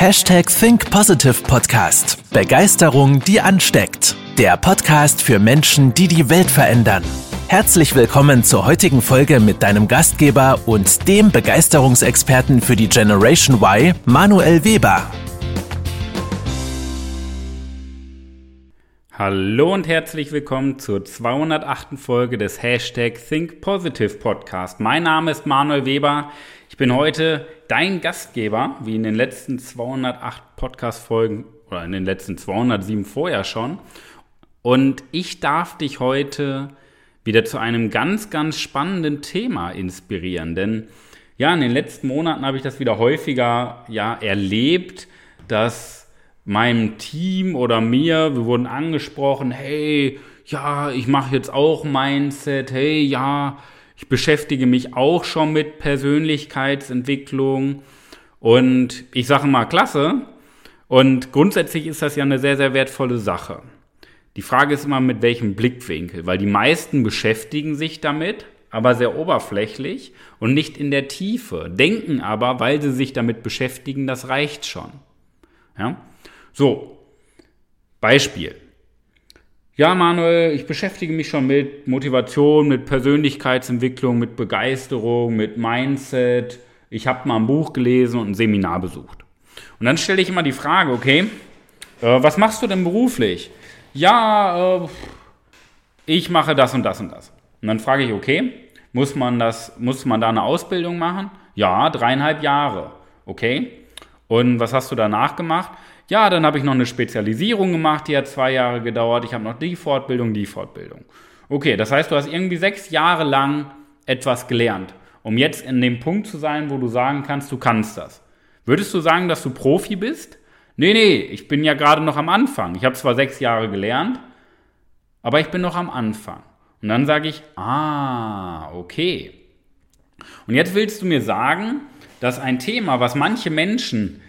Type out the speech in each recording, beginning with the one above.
Hashtag Think Positive Podcast. Begeisterung, die ansteckt. Der Podcast für Menschen, die die Welt verändern. Herzlich willkommen zur heutigen Folge mit deinem Gastgeber und dem Begeisterungsexperten für die Generation Y, Manuel Weber. Hallo und herzlich willkommen zur 208. Folge des Hashtag Think Positive Podcast. Mein Name ist Manuel Weber. Ich bin heute dein Gastgeber, wie in den letzten 208 Podcast-Folgen oder in den letzten 207 vorher schon. Und ich darf dich heute wieder zu einem ganz, ganz spannenden Thema inspirieren. Denn ja, in den letzten Monaten habe ich das wieder häufiger ja, erlebt, dass meinem Team oder mir, wir wurden angesprochen, hey, ja, ich mache jetzt auch Mindset, hey, ja, ich beschäftige mich auch schon mit Persönlichkeitsentwicklung und ich sage mal, klasse. Und grundsätzlich ist das ja eine sehr, sehr wertvolle Sache. Die Frage ist immer, mit welchem Blickwinkel, weil die meisten beschäftigen sich damit, aber sehr oberflächlich und nicht in der Tiefe, denken aber, weil sie sich damit beschäftigen, das reicht schon. Ja? So, Beispiel. Ja, Manuel, ich beschäftige mich schon mit Motivation, mit Persönlichkeitsentwicklung, mit Begeisterung, mit Mindset. Ich habe mal ein Buch gelesen und ein Seminar besucht. Und dann stelle ich immer die Frage, okay, äh, was machst du denn beruflich? Ja, äh, ich mache das und das und das. Und dann frage ich, okay, muss man das, muss man da eine Ausbildung machen? Ja, dreieinhalb Jahre. Okay. Und was hast du danach gemacht? Ja, dann habe ich noch eine Spezialisierung gemacht, die hat zwei Jahre gedauert. Ich habe noch die Fortbildung, die Fortbildung. Okay, das heißt, du hast irgendwie sechs Jahre lang etwas gelernt, um jetzt in dem Punkt zu sein, wo du sagen kannst, du kannst das. Würdest du sagen, dass du Profi bist? Nee, nee, ich bin ja gerade noch am Anfang. Ich habe zwar sechs Jahre gelernt, aber ich bin noch am Anfang. Und dann sage ich, ah, okay. Und jetzt willst du mir sagen, dass ein Thema, was manche Menschen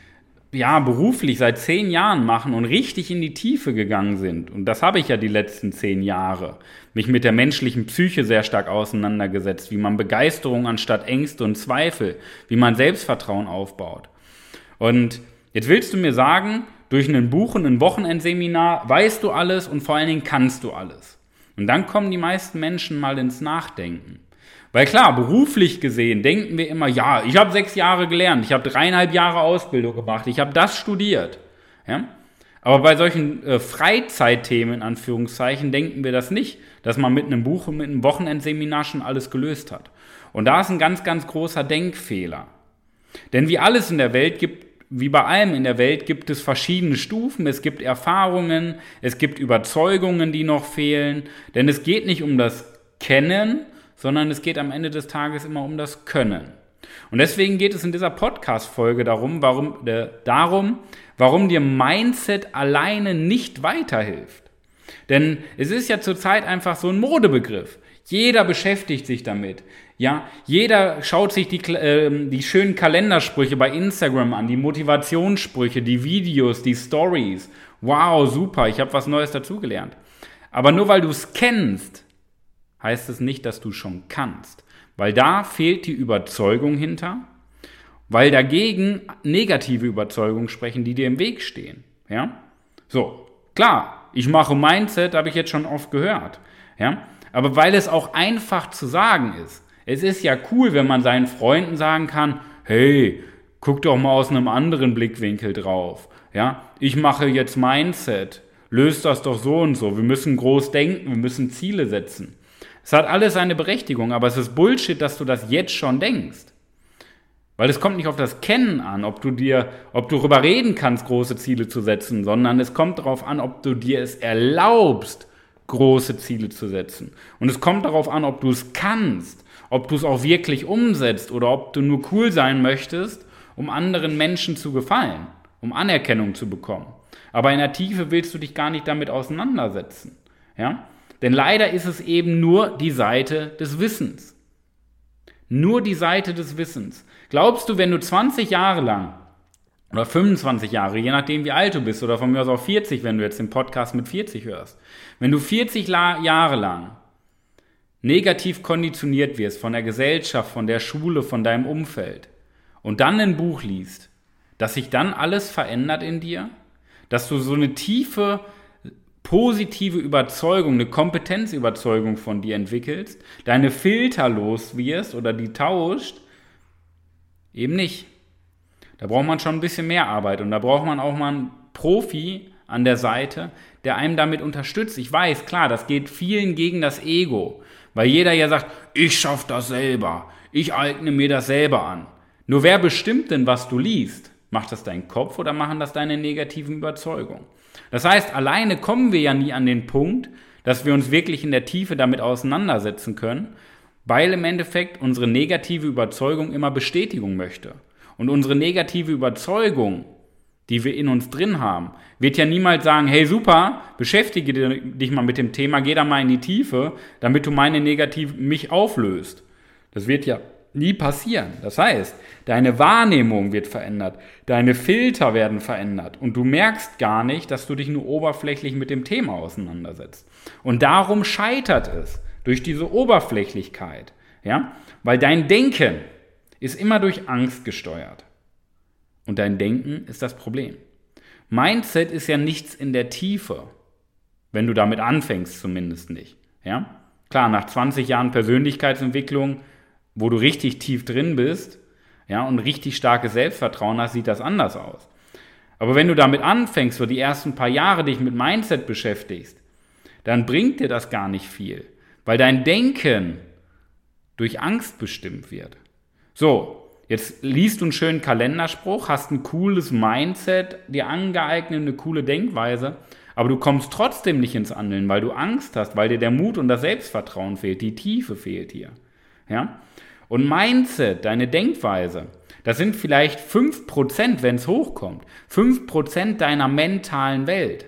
ja, beruflich seit zehn Jahren machen und richtig in die Tiefe gegangen sind, und das habe ich ja die letzten zehn Jahre, mich mit der menschlichen Psyche sehr stark auseinandergesetzt, wie man Begeisterung anstatt Ängste und Zweifel, wie man Selbstvertrauen aufbaut. Und jetzt willst du mir sagen, durch ein Buch und ein Wochenendseminar weißt du alles und vor allen Dingen kannst du alles. Und dann kommen die meisten Menschen mal ins Nachdenken. Weil klar, beruflich gesehen denken wir immer, ja, ich habe sechs Jahre gelernt, ich habe dreieinhalb Jahre Ausbildung gemacht, ich habe das studiert. Ja? Aber bei solchen äh, Freizeitthemen in Anführungszeichen denken wir das nicht, dass man mit einem Buch und mit einem Wochenendseminar schon alles gelöst hat. Und da ist ein ganz, ganz großer Denkfehler. Denn wie alles in der Welt gibt, wie bei allem in der Welt gibt es verschiedene Stufen, es gibt Erfahrungen, es gibt Überzeugungen, die noch fehlen. Denn es geht nicht um das Kennen, sondern es geht am Ende des Tages immer um das Können. Und deswegen geht es in dieser Podcast-Folge darum, warum, äh, darum, warum dir Mindset alleine nicht weiterhilft. Denn es ist ja zurzeit einfach so ein Modebegriff. Jeder beschäftigt sich damit. Ja, jeder schaut sich die, äh, die schönen Kalendersprüche bei Instagram an, die Motivationssprüche, die Videos, die Stories. Wow, super, ich habe was Neues dazugelernt. Aber nur weil du es kennst, heißt es nicht, dass du schon kannst, weil da fehlt die Überzeugung hinter, weil dagegen negative Überzeugungen sprechen, die dir im Weg stehen. Ja? So, klar, ich mache Mindset, habe ich jetzt schon oft gehört. Ja? Aber weil es auch einfach zu sagen ist. Es ist ja cool, wenn man seinen Freunden sagen kann, hey, guck doch mal aus einem anderen Blickwinkel drauf. Ja? Ich mache jetzt Mindset. Löst das doch so und so. Wir müssen groß denken, wir müssen Ziele setzen. Es hat alles seine Berechtigung, aber es ist Bullshit, dass du das jetzt schon denkst. Weil es kommt nicht auf das Kennen an, ob du dir, ob du darüber reden kannst, große Ziele zu setzen, sondern es kommt darauf an, ob du dir es erlaubst, große Ziele zu setzen. Und es kommt darauf an, ob du es kannst, ob du es auch wirklich umsetzt oder ob du nur cool sein möchtest, um anderen Menschen zu gefallen, um Anerkennung zu bekommen. Aber in der Tiefe willst du dich gar nicht damit auseinandersetzen. Ja? Denn leider ist es eben nur die Seite des Wissens. Nur die Seite des Wissens. Glaubst du, wenn du 20 Jahre lang oder 25 Jahre, je nachdem wie alt du bist, oder von mir aus auch 40, wenn du jetzt den Podcast mit 40 hörst, wenn du 40 Jahre lang negativ konditioniert wirst von der Gesellschaft, von der Schule, von deinem Umfeld und dann ein Buch liest, dass sich dann alles verändert in dir, dass du so eine tiefe positive Überzeugung, eine Kompetenzüberzeugung von dir entwickelst, deine Filter los wirst oder die tauscht, eben nicht. Da braucht man schon ein bisschen mehr Arbeit und da braucht man auch mal einen Profi an der Seite, der einem damit unterstützt. Ich weiß, klar, das geht vielen gegen das Ego, weil jeder ja sagt, ich schaffe das selber, ich eigne mir das selber an. Nur wer bestimmt denn, was du liest? Macht das dein Kopf oder machen das deine negativen Überzeugungen? Das heißt, alleine kommen wir ja nie an den Punkt, dass wir uns wirklich in der Tiefe damit auseinandersetzen können, weil im Endeffekt unsere negative Überzeugung immer Bestätigung möchte. Und unsere negative Überzeugung, die wir in uns drin haben, wird ja niemals sagen, hey super, beschäftige dich mal mit dem Thema, geh da mal in die Tiefe, damit du meine negative mich auflöst. Das wird ja nie passieren. Das heißt, deine Wahrnehmung wird verändert, deine Filter werden verändert und du merkst gar nicht, dass du dich nur oberflächlich mit dem Thema auseinandersetzt. Und darum scheitert es durch diese Oberflächlichkeit, ja, weil dein Denken ist immer durch Angst gesteuert. Und dein Denken ist das Problem. Mindset ist ja nichts in der Tiefe, wenn du damit anfängst zumindest nicht, ja? Klar, nach 20 Jahren Persönlichkeitsentwicklung wo du richtig tief drin bist, ja, und richtig starkes Selbstvertrauen hast, sieht das anders aus. Aber wenn du damit anfängst, so die ersten paar Jahre dich mit Mindset beschäftigst, dann bringt dir das gar nicht viel, weil dein Denken durch Angst bestimmt wird. So, jetzt liest du einen schönen Kalenderspruch, hast ein cooles Mindset, dir angeeignet, eine coole Denkweise, aber du kommst trotzdem nicht ins Handeln, weil du Angst hast, weil dir der Mut und das Selbstvertrauen fehlt, die Tiefe fehlt hier. Ja? Und Mindset, deine Denkweise, das sind vielleicht 5%, wenn es hochkommt. 5% deiner mentalen Welt.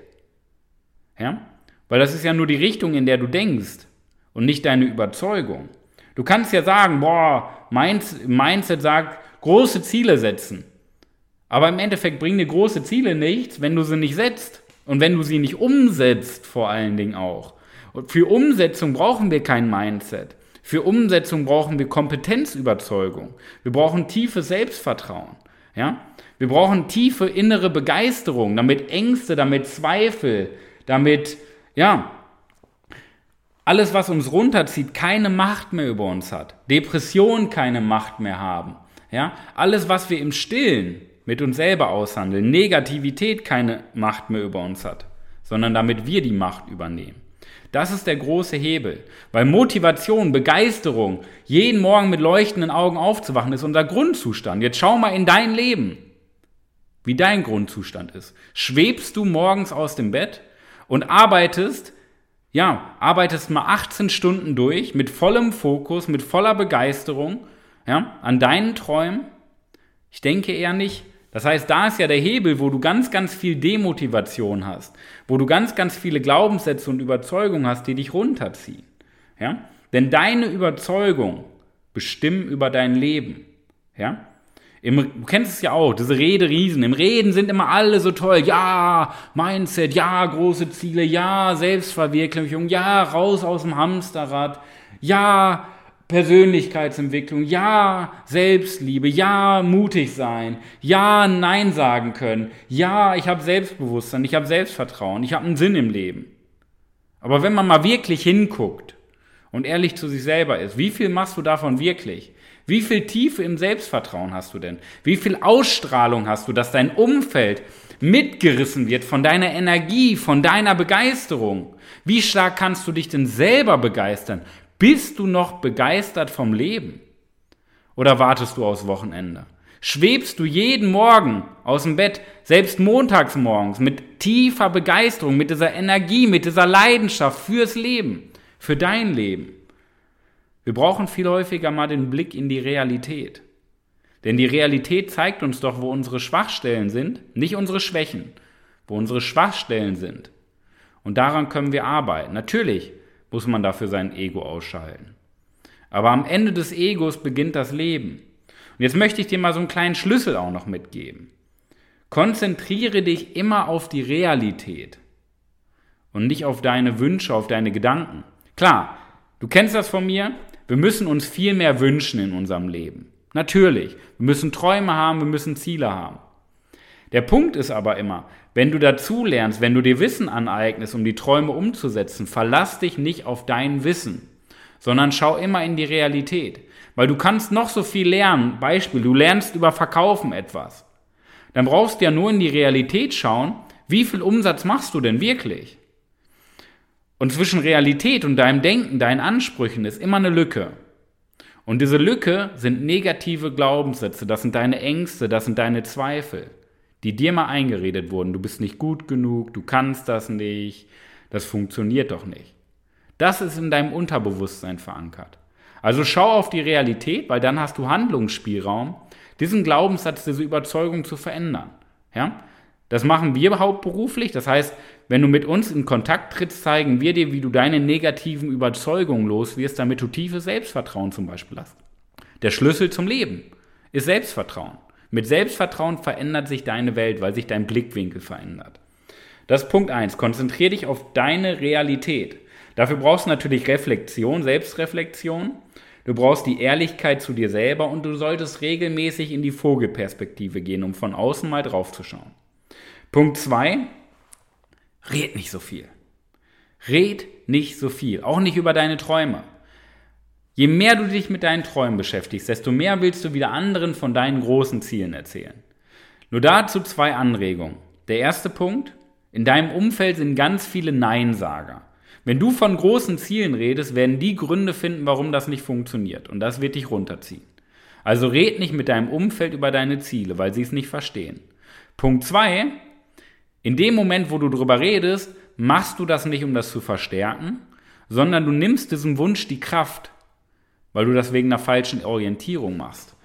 Ja? Weil das ist ja nur die Richtung, in der du denkst und nicht deine Überzeugung. Du kannst ja sagen, boah, Mindset sagt, große Ziele setzen. Aber im Endeffekt bringen dir große Ziele nichts, wenn du sie nicht setzt. Und wenn du sie nicht umsetzt, vor allen Dingen auch. Und für Umsetzung brauchen wir kein Mindset. Für Umsetzung brauchen wir Kompetenzüberzeugung. Wir brauchen tiefes Selbstvertrauen. Ja? Wir brauchen tiefe innere Begeisterung, damit Ängste, damit Zweifel, damit, ja, alles, was uns runterzieht, keine Macht mehr über uns hat. Depressionen keine Macht mehr haben. Ja? Alles, was wir im Stillen mit uns selber aushandeln, Negativität keine Macht mehr über uns hat, sondern damit wir die Macht übernehmen. Das ist der große Hebel. Weil Motivation, Begeisterung, jeden Morgen mit leuchtenden Augen aufzuwachen, ist unser Grundzustand. Jetzt schau mal in dein Leben, wie dein Grundzustand ist. Schwebst du morgens aus dem Bett und arbeitest, ja, arbeitest mal 18 Stunden durch mit vollem Fokus, mit voller Begeisterung, ja, an deinen Träumen? Ich denke eher nicht. Das heißt, da ist ja der Hebel, wo du ganz, ganz viel Demotivation hast, wo du ganz, ganz viele Glaubenssätze und Überzeugungen hast, die dich runterziehen. Ja? Denn deine Überzeugung bestimmen über dein Leben. Ja? Im, du kennst es ja auch, diese Rede-Riesen. Im Reden sind immer alle so toll. Ja, Mindset, ja, große Ziele, ja, Selbstverwirklichung, ja, raus aus dem Hamsterrad, ja, Persönlichkeitsentwicklung, ja, Selbstliebe, ja, mutig sein, ja, Nein sagen können, ja, ich habe Selbstbewusstsein, ich habe Selbstvertrauen, ich habe einen Sinn im Leben. Aber wenn man mal wirklich hinguckt und ehrlich zu sich selber ist, wie viel machst du davon wirklich? Wie viel Tiefe im Selbstvertrauen hast du denn? Wie viel Ausstrahlung hast du, dass dein Umfeld mitgerissen wird von deiner Energie, von deiner Begeisterung? Wie stark kannst du dich denn selber begeistern? Bist du noch begeistert vom Leben? Oder wartest du aufs Wochenende? Schwebst du jeden Morgen aus dem Bett, selbst montags morgens, mit tiefer Begeisterung, mit dieser Energie, mit dieser Leidenschaft fürs Leben, für dein Leben? Wir brauchen viel häufiger mal den Blick in die Realität. Denn die Realität zeigt uns doch, wo unsere Schwachstellen sind, nicht unsere Schwächen, wo unsere Schwachstellen sind. Und daran können wir arbeiten. Natürlich muss man dafür sein Ego ausschalten. Aber am Ende des Egos beginnt das Leben. Und jetzt möchte ich dir mal so einen kleinen Schlüssel auch noch mitgeben. Konzentriere dich immer auf die Realität und nicht auf deine Wünsche, auf deine Gedanken. Klar, du kennst das von mir, wir müssen uns viel mehr wünschen in unserem Leben. Natürlich, wir müssen Träume haben, wir müssen Ziele haben. Der Punkt ist aber immer, wenn du dazu lernst, wenn du dir Wissen aneignest, um die Träume umzusetzen, verlass dich nicht auf dein Wissen, sondern schau immer in die Realität. Weil du kannst noch so viel lernen. Beispiel, du lernst über Verkaufen etwas. Dann brauchst du ja nur in die Realität schauen, wie viel Umsatz machst du denn wirklich? Und zwischen Realität und deinem Denken, deinen Ansprüchen ist immer eine Lücke. Und diese Lücke sind negative Glaubenssätze, das sind deine Ängste, das sind deine Zweifel, die dir mal eingeredet wurden. Du bist nicht gut genug, du kannst das nicht, das funktioniert doch nicht. Das ist in deinem Unterbewusstsein verankert. Also schau auf die Realität, weil dann hast du Handlungsspielraum, diesen Glaubenssatz, diese Überzeugung zu verändern. Ja? Das machen wir hauptberuflich. Das heißt, wenn du mit uns in Kontakt trittst, zeigen wir dir, wie du deine negativen Überzeugungen los wirst, damit du tiefes Selbstvertrauen zum Beispiel hast. Der Schlüssel zum Leben ist Selbstvertrauen. Mit Selbstvertrauen verändert sich deine Welt, weil sich dein Blickwinkel verändert. Das ist Punkt 1. Konzentriere dich auf deine Realität. Dafür brauchst du natürlich Reflexion, Selbstreflexion. Du brauchst die Ehrlichkeit zu dir selber und du solltest regelmäßig in die Vogelperspektive gehen, um von außen mal drauf zu schauen. Punkt zwei, red nicht so viel. Red nicht so viel, auch nicht über deine Träume. Je mehr du dich mit deinen Träumen beschäftigst, desto mehr willst du wieder anderen von deinen großen Zielen erzählen. Nur dazu zwei Anregungen. Der erste Punkt, in deinem Umfeld sind ganz viele Neinsager. Wenn du von großen Zielen redest, werden die Gründe finden, warum das nicht funktioniert. Und das wird dich runterziehen. Also red nicht mit deinem Umfeld über deine Ziele, weil sie es nicht verstehen. Punkt zwei, in dem Moment, wo du drüber redest, machst du das nicht, um das zu verstärken, sondern du nimmst diesem Wunsch die Kraft, weil du das wegen einer falschen Orientierung machst.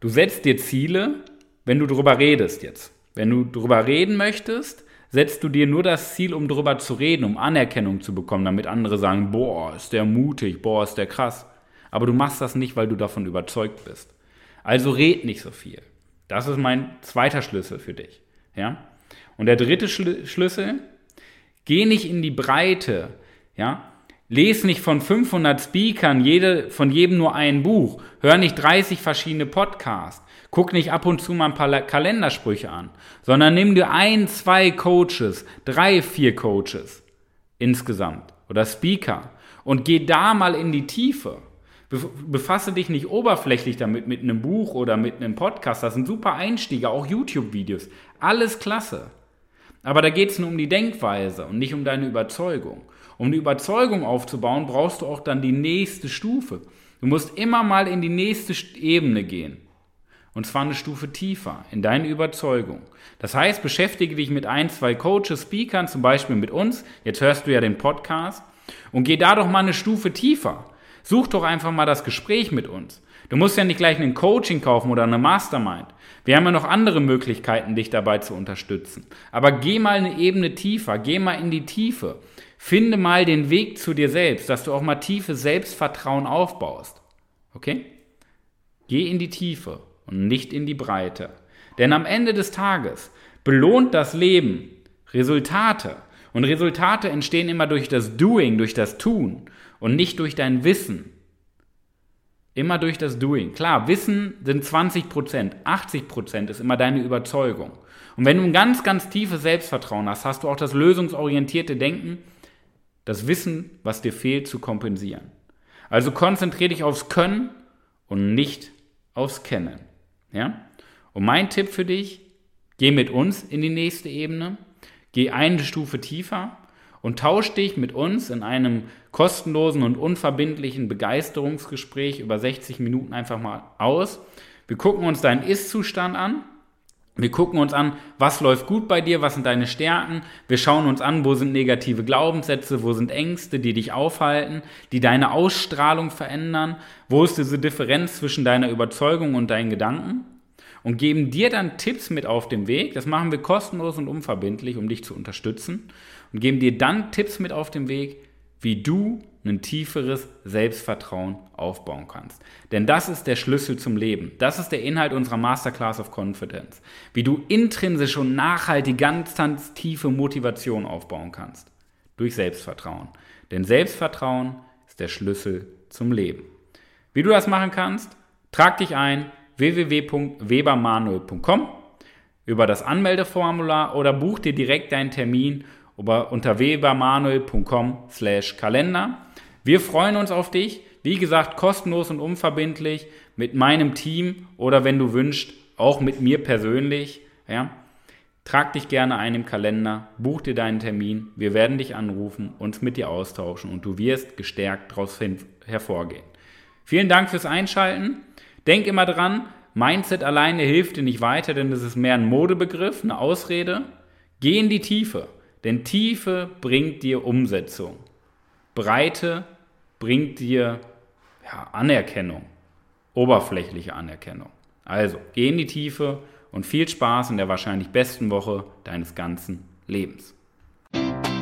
Du setzt dir Ziele, wenn du drüber redest jetzt. Wenn du drüber reden möchtest, setzt du dir nur das Ziel, um drüber zu reden, um Anerkennung zu bekommen, damit andere sagen, boah, ist der mutig, boah, ist der krass. Aber du machst das nicht, weil du davon überzeugt bist. Also red nicht so viel. Das ist mein zweiter Schlüssel für dich. Ja? Und der dritte Schlüssel, geh nicht in die Breite, ja. Les nicht von 500 Speakern jede, von jedem nur ein Buch. Hör nicht 30 verschiedene Podcasts. Guck nicht ab und zu mal ein paar Kalendersprüche an, sondern nimm dir ein, zwei Coaches, drei, vier Coaches insgesamt oder Speaker und geh da mal in die Tiefe. Befasse dich nicht oberflächlich damit mit einem Buch oder mit einem Podcast. Das sind super Einstiege, auch YouTube-Videos. Alles klasse. Aber da geht es nur um die Denkweise und nicht um deine Überzeugung. Um die Überzeugung aufzubauen, brauchst du auch dann die nächste Stufe. Du musst immer mal in die nächste Ebene gehen. Und zwar eine Stufe tiefer in deine Überzeugung. Das heißt, beschäftige dich mit ein, zwei Coaches, Speakern, zum Beispiel mit uns. Jetzt hörst du ja den Podcast. Und geh da doch mal eine Stufe tiefer. Such doch einfach mal das Gespräch mit uns. Du musst ja nicht gleich ein Coaching kaufen oder eine Mastermind. Wir haben ja noch andere Möglichkeiten, dich dabei zu unterstützen. Aber geh mal eine Ebene tiefer, geh mal in die Tiefe. Finde mal den Weg zu dir selbst, dass du auch mal tiefes Selbstvertrauen aufbaust. Okay? Geh in die Tiefe und nicht in die Breite. Denn am Ende des Tages belohnt das Leben Resultate. Und Resultate entstehen immer durch das Doing, durch das Tun und nicht durch dein Wissen. Immer durch das Doing. Klar, Wissen sind 20 Prozent, 80 Prozent ist immer deine Überzeugung. Und wenn du ein ganz, ganz tiefes Selbstvertrauen hast, hast du auch das lösungsorientierte Denken, das Wissen, was dir fehlt, zu kompensieren. Also konzentriere dich aufs Können und nicht aufs Kennen. Ja? Und mein Tipp für dich, geh mit uns in die nächste Ebene, geh eine Stufe tiefer und tausch dich mit uns in einem kostenlosen und unverbindlichen Begeisterungsgespräch über 60 Minuten einfach mal aus. Wir gucken uns deinen Ist-Zustand an. Wir gucken uns an, was läuft gut bei dir, was sind deine Stärken. Wir schauen uns an, wo sind negative Glaubenssätze, wo sind Ängste, die dich aufhalten, die deine Ausstrahlung verändern. Wo ist diese Differenz zwischen deiner Überzeugung und deinen Gedanken? Und geben dir dann Tipps mit auf dem Weg. Das machen wir kostenlos und unverbindlich, um dich zu unterstützen und geben dir dann Tipps mit auf den Weg, wie du ein tieferes Selbstvertrauen aufbauen kannst. Denn das ist der Schlüssel zum Leben. Das ist der Inhalt unserer Masterclass of Confidence. Wie du intrinsisch und nachhaltig ganz, ganz tiefe Motivation aufbauen kannst. Durch Selbstvertrauen. Denn Selbstvertrauen ist der Schlüssel zum Leben. Wie du das machen kannst, trag dich ein www.webermanuel.com über das Anmeldeformular oder buch dir direkt deinen Termin unter webermanuel.com/kalender. Wir freuen uns auf dich. Wie gesagt, kostenlos und unverbindlich mit meinem Team oder wenn du wünschst, auch mit mir persönlich. Ja. Trag dich gerne ein im Kalender, buch dir deinen Termin, wir werden dich anrufen, uns mit dir austauschen und du wirst gestärkt daraus hervorgehen. Vielen Dank fürs Einschalten. Denk immer dran, Mindset alleine hilft dir nicht weiter, denn es ist mehr ein Modebegriff, eine Ausrede. Geh in die Tiefe, denn Tiefe bringt dir Umsetzung. Breite bringt dir ja, Anerkennung, oberflächliche Anerkennung. Also, geh in die Tiefe und viel Spaß in der wahrscheinlich besten Woche deines ganzen Lebens.